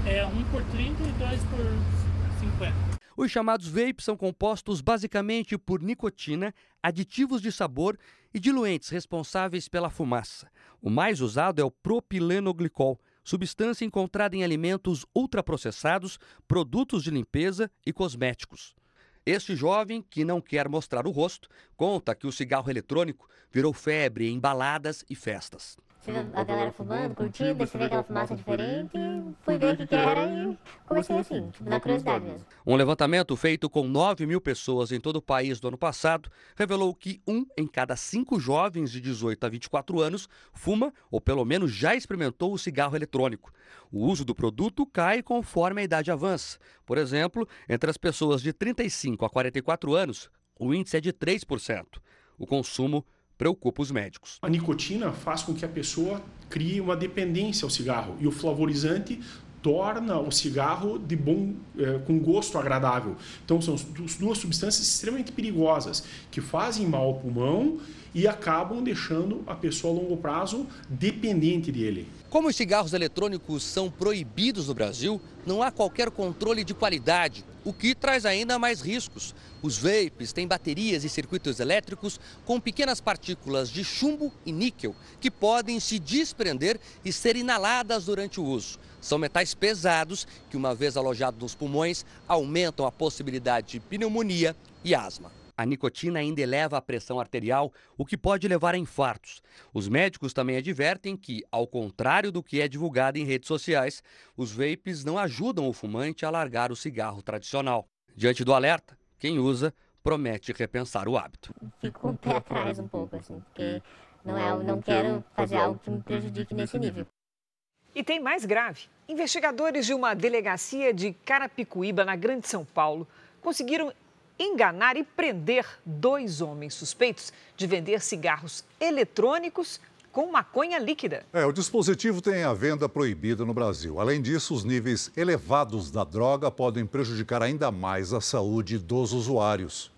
É um por 30 e dois por 50. Os chamados vapes são compostos basicamente por nicotina, aditivos de sabor e diluentes responsáveis pela fumaça. O mais usado é o propilenoglicol, substância encontrada em alimentos ultraprocessados, produtos de limpeza e cosméticos. Este jovem, que não quer mostrar o rosto, conta que o cigarro eletrônico virou febre em baladas e festas. Você vê a galera fumando, curtindo, você vê aquela fumaça diferente, fui ver o que, que era e comecei assim, tipo, na curiosidade mesmo. Um levantamento feito com 9 mil pessoas em todo o país do ano passado revelou que um em cada cinco jovens de 18 a 24 anos fuma ou pelo menos já experimentou o cigarro eletrônico. O uso do produto cai conforme a idade avança. Por exemplo, entre as pessoas de 35 a 44 anos, o índice é de 3%. O consumo preocupa os médicos. A nicotina faz com que a pessoa crie uma dependência ao cigarro e o flavorizante torna o cigarro de bom é, com gosto agradável. Então são duas substâncias extremamente perigosas que fazem mal ao pulmão e acabam deixando a pessoa a longo prazo dependente dele. Como os cigarros eletrônicos são proibidos no Brasil, não há qualquer controle de qualidade, o que traz ainda mais riscos. Os vapes têm baterias e circuitos elétricos com pequenas partículas de chumbo e níquel que podem se desprender e ser inaladas durante o uso. São metais pesados que, uma vez alojados nos pulmões, aumentam a possibilidade de pneumonia e asma. A nicotina ainda eleva a pressão arterial, o que pode levar a infartos. Os médicos também advertem que, ao contrário do que é divulgado em redes sociais, os vapes não ajudam o fumante a largar o cigarro tradicional. Diante do alerta, quem usa promete repensar o hábito. Fico com o pé atrás um pouco, assim, porque não, é, não quero fazer algo que me prejudique nesse nível. E tem mais grave. Investigadores de uma delegacia de Carapicuíba, na Grande São Paulo, conseguiram enganar e prender dois homens suspeitos de vender cigarros eletrônicos com maconha líquida. É, o dispositivo tem a venda proibida no Brasil. Além disso, os níveis elevados da droga podem prejudicar ainda mais a saúde dos usuários.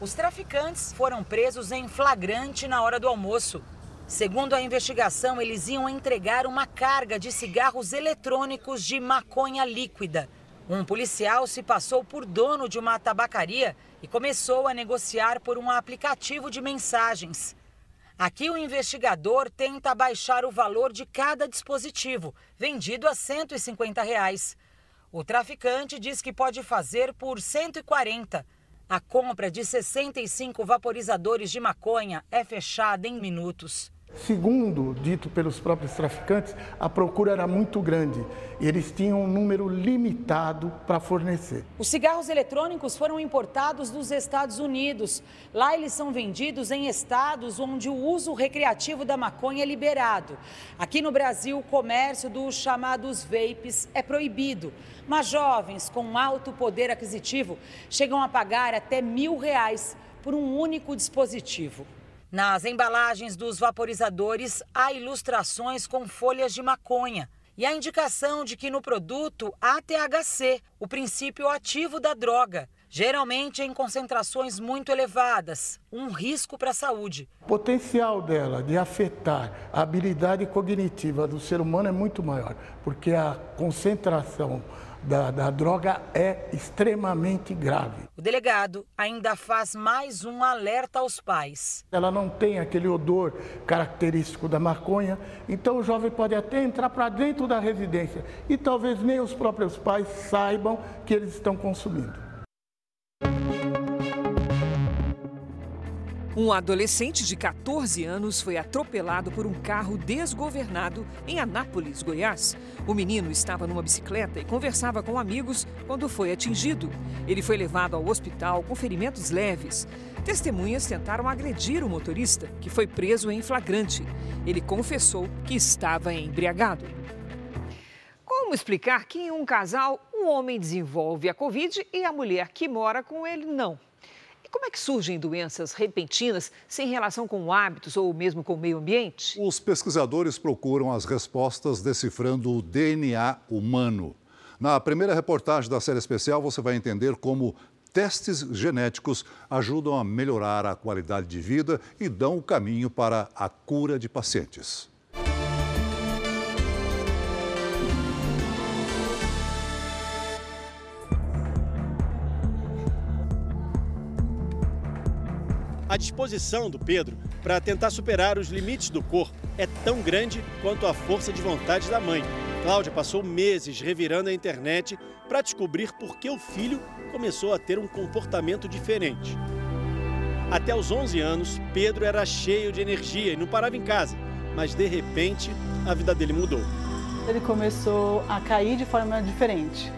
Os traficantes foram presos em flagrante na hora do almoço. Segundo a investigação, eles iam entregar uma carga de cigarros eletrônicos de maconha líquida. Um policial se passou por dono de uma tabacaria e começou a negociar por um aplicativo de mensagens. Aqui o investigador tenta baixar o valor de cada dispositivo, vendido a 150 reais. O traficante diz que pode fazer por 140. A compra de 65 vaporizadores de maconha é fechada em minutos. Segundo dito pelos próprios traficantes, a procura era muito grande e eles tinham um número limitado para fornecer. Os cigarros eletrônicos foram importados dos Estados Unidos. Lá eles são vendidos em estados onde o uso recreativo da maconha é liberado. Aqui no Brasil, o comércio dos chamados vapes é proibido. Mas jovens com alto poder aquisitivo chegam a pagar até mil reais por um único dispositivo. Nas embalagens dos vaporizadores há ilustrações com folhas de maconha e a indicação de que no produto há THC, o princípio ativo da droga, geralmente em concentrações muito elevadas, um risco para a saúde. O potencial dela de afetar a habilidade cognitiva do ser humano é muito maior, porque a concentração da, da droga é extremamente grave. O delegado ainda faz mais um alerta aos pais. Ela não tem aquele odor característico da maconha, então o jovem pode até entrar para dentro da residência e talvez nem os próprios pais saibam que eles estão consumindo. Um adolescente de 14 anos foi atropelado por um carro desgovernado em Anápolis, Goiás. O menino estava numa bicicleta e conversava com amigos quando foi atingido. Ele foi levado ao hospital com ferimentos leves. Testemunhas tentaram agredir o motorista, que foi preso em flagrante. Ele confessou que estava embriagado. Como explicar que em um casal o homem desenvolve a Covid e a mulher que mora com ele não? Como é que surgem doenças repentinas sem relação com hábitos ou mesmo com o meio ambiente? Os pesquisadores procuram as respostas decifrando o DNA humano. Na primeira reportagem da série especial, você vai entender como testes genéticos ajudam a melhorar a qualidade de vida e dão o caminho para a cura de pacientes. A disposição do Pedro para tentar superar os limites do corpo é tão grande quanto a força de vontade da mãe. Cláudia passou meses revirando a internet para descobrir por que o filho começou a ter um comportamento diferente. Até os 11 anos, Pedro era cheio de energia e não parava em casa, mas de repente a vida dele mudou. Ele começou a cair de forma diferente.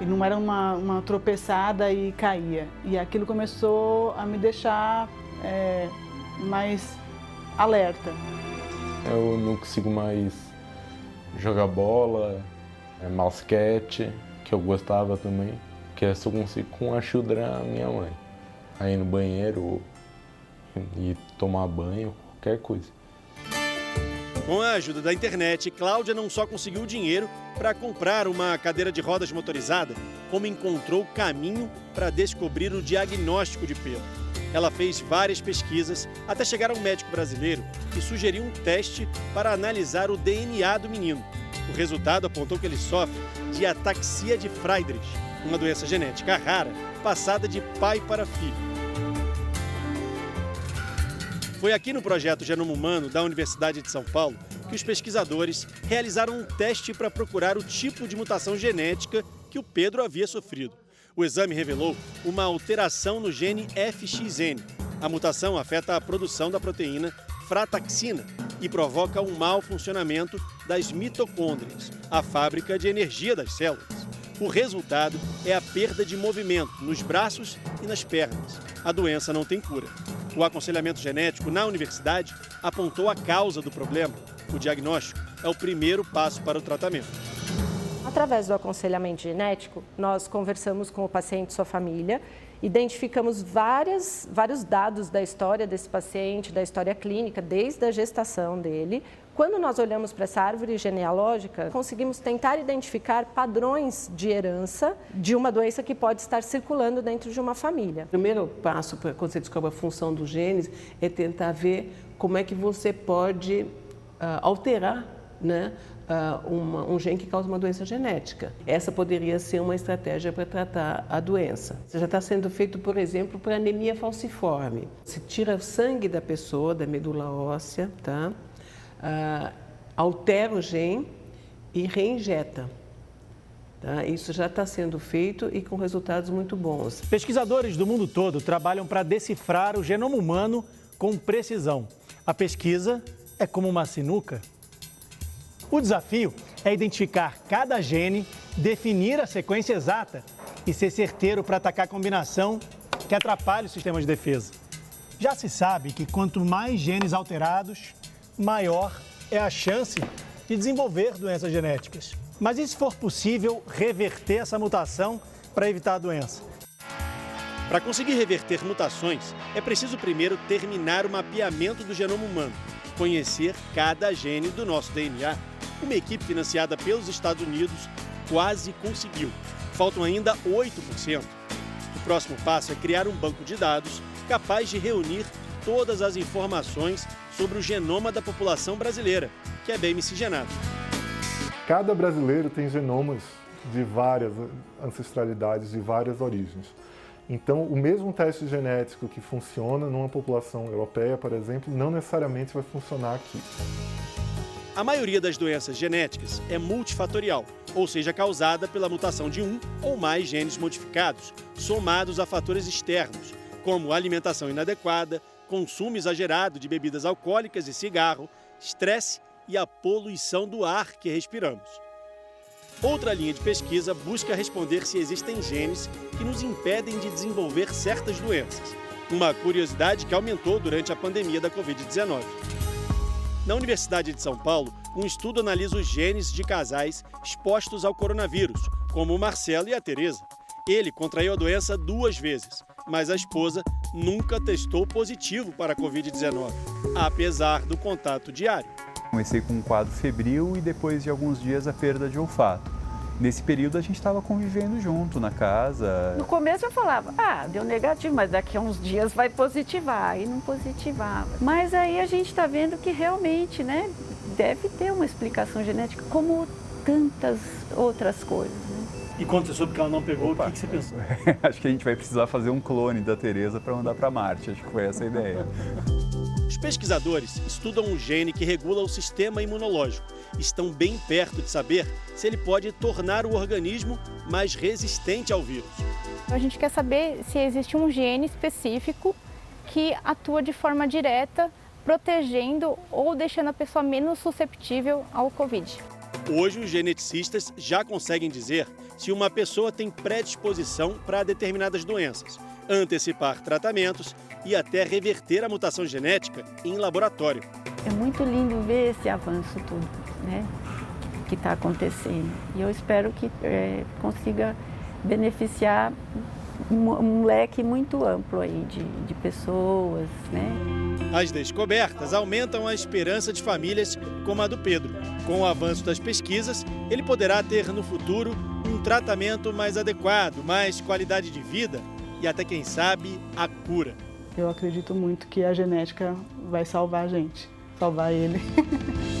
E não era uma, uma tropeçada e caía. E aquilo começou a me deixar é, mais alerta. Eu não consigo mais jogar bola, é, basquete, que eu gostava também, que eu só consigo com a chudra minha mãe. Aí no banheiro e tomar banho, qualquer coisa. Com a ajuda da internet, Cláudia não só conseguiu dinheiro para comprar uma cadeira de rodas motorizada, como encontrou caminho para descobrir o diagnóstico de Pedro. Ela fez várias pesquisas até chegar a um médico brasileiro que sugeriu um teste para analisar o DNA do menino. O resultado apontou que ele sofre de ataxia de Friedrich, uma doença genética rara passada de pai para filho. Foi aqui no projeto Genoma Humano da Universidade de São Paulo que os pesquisadores realizaram um teste para procurar o tipo de mutação genética que o Pedro havia sofrido. O exame revelou uma alteração no gene FXN. A mutação afeta a produção da proteína frataxina e provoca um mau funcionamento das mitocôndrias, a fábrica de energia das células. O resultado é a perda de movimento nos braços e nas pernas. A doença não tem cura. O aconselhamento genético na universidade apontou a causa do problema. O diagnóstico é o primeiro passo para o tratamento. Através do aconselhamento genético, nós conversamos com o paciente e sua família, identificamos várias, vários dados da história desse paciente, da história clínica, desde a gestação dele. Quando nós olhamos para essa árvore genealógica, conseguimos tentar identificar padrões de herança de uma doença que pode estar circulando dentro de uma família. O primeiro passo quando você descobre a função dos genes é tentar ver como é que você pode uh, alterar né, uh, uma, um gene que causa uma doença genética. Essa poderia ser uma estratégia para tratar a doença. Isso já está sendo feito, por exemplo, para anemia falciforme. Se tira o sangue da pessoa, da medula óssea, tá? Uh, altera o gene e reinjeta. Tá? Isso já está sendo feito e com resultados muito bons. Pesquisadores do mundo todo trabalham para decifrar o genoma humano com precisão. A pesquisa é como uma sinuca o desafio é identificar cada gene, definir a sequência exata e ser certeiro para atacar a combinação que atrapalha o sistema de defesa. Já se sabe que quanto mais genes alterados, maior é a chance de desenvolver doenças genéticas. Mas e se for possível reverter essa mutação para evitar a doença? Para conseguir reverter mutações, é preciso primeiro terminar o mapeamento do genoma humano, conhecer cada gene do nosso DNA uma equipe financiada pelos Estados Unidos quase conseguiu. Faltam ainda 8%. O próximo passo é criar um banco de dados capaz de reunir todas as informações sobre o genoma da população brasileira, que é bem miscigenado. Cada brasileiro tem genomas de várias ancestralidades, de várias origens. Então, o mesmo teste genético que funciona numa população europeia, por exemplo, não necessariamente vai funcionar aqui. A maioria das doenças genéticas é multifatorial, ou seja, causada pela mutação de um ou mais genes modificados, somados a fatores externos, como alimentação inadequada, consumo exagerado de bebidas alcoólicas e cigarro, estresse e a poluição do ar que respiramos. Outra linha de pesquisa busca responder se existem genes que nos impedem de desenvolver certas doenças, uma curiosidade que aumentou durante a pandemia da Covid-19. Na Universidade de São Paulo, um estudo analisa os genes de casais expostos ao coronavírus, como o Marcelo e a Teresa. Ele contraiu a doença duas vezes, mas a esposa nunca testou positivo para a Covid-19, apesar do contato diário. Comecei com um quadro febril e depois de alguns dias a perda de olfato. Nesse período a gente estava convivendo junto na casa. No começo eu falava, ah, deu negativo, mas daqui a uns dias vai positivar. E não positivava. Mas aí a gente está vendo que realmente, né, deve ter uma explicação genética, como tantas outras coisas. Né? E quando você soube que ela não pegou, Opa. o que, que você pensou? Acho que a gente vai precisar fazer um clone da Tereza para mandar para Marte. Acho que foi essa a ideia. Os pesquisadores estudam um gene que regula o sistema imunológico. Estão bem perto de saber se ele pode tornar o organismo mais resistente ao vírus. A gente quer saber se existe um gene específico que atua de forma direta, protegendo ou deixando a pessoa menos susceptível ao Covid. Hoje, os geneticistas já conseguem dizer se uma pessoa tem predisposição para determinadas doenças, antecipar tratamentos e até reverter a mutação genética em laboratório. É muito lindo ver esse avanço tudo, né? Que está acontecendo. E eu espero que é, consiga beneficiar um, um, leque muito amplo aí de, de pessoas, né? As descobertas aumentam a esperança de famílias como a do Pedro. Com o avanço das pesquisas, ele poderá ter no futuro um tratamento mais adequado, mais qualidade de vida e até, quem sabe, a cura. Eu acredito muito que a genética vai salvar a gente, salvar ele.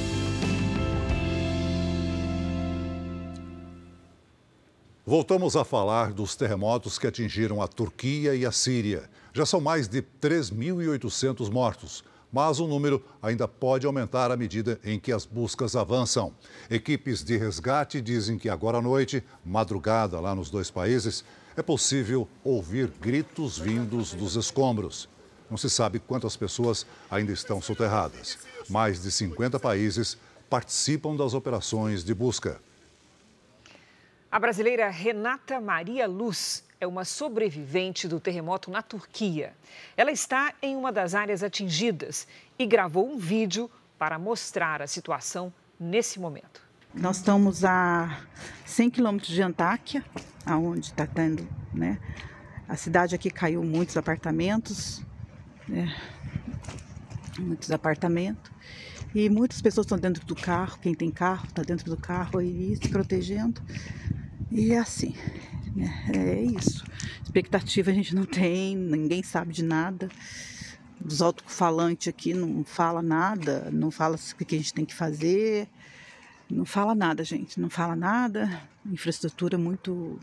Voltamos a falar dos terremotos que atingiram a Turquia e a Síria. Já são mais de 3.800 mortos, mas o número ainda pode aumentar à medida em que as buscas avançam. Equipes de resgate dizem que agora à noite, madrugada lá nos dois países, é possível ouvir gritos vindos dos escombros. Não se sabe quantas pessoas ainda estão soterradas. Mais de 50 países participam das operações de busca. A brasileira Renata Maria Luz é uma sobrevivente do terremoto na Turquia. Ela está em uma das áreas atingidas e gravou um vídeo para mostrar a situação nesse momento. Nós estamos a 100 quilômetros de Antáquia, aonde está tendo, né? A cidade aqui caiu muitos apartamentos, né? Muitos apartamentos. E muitas pessoas estão dentro do carro, quem tem carro está dentro do carro aí se protegendo. E é assim, né? é isso. Expectativa a gente não tem, ninguém sabe de nada. Os alto-falantes aqui não fala nada, não fala o que a gente tem que fazer, não fala nada, gente, não fala nada. Infraestrutura muito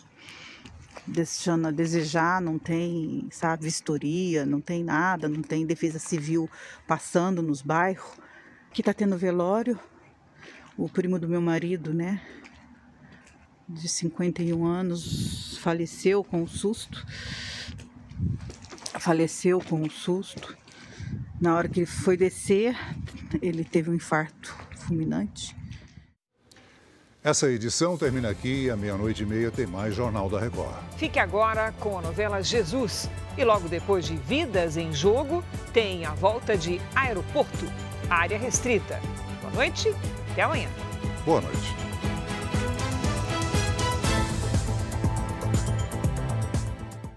deixando a desejar, não tem, sabe, vistoria, não tem nada, não tem defesa civil passando nos bairros. Aqui tá tendo velório, o primo do meu marido, né, de 51 anos, faleceu com o susto. Faleceu com o susto. Na hora que ele foi descer, ele teve um infarto fulminante. Essa edição termina aqui. À meia-noite e meia tem mais Jornal da Record. Fique agora com a novela Jesus. E logo depois de Vidas em Jogo, tem a volta de Aeroporto, área restrita. Boa noite, até amanhã. Boa noite.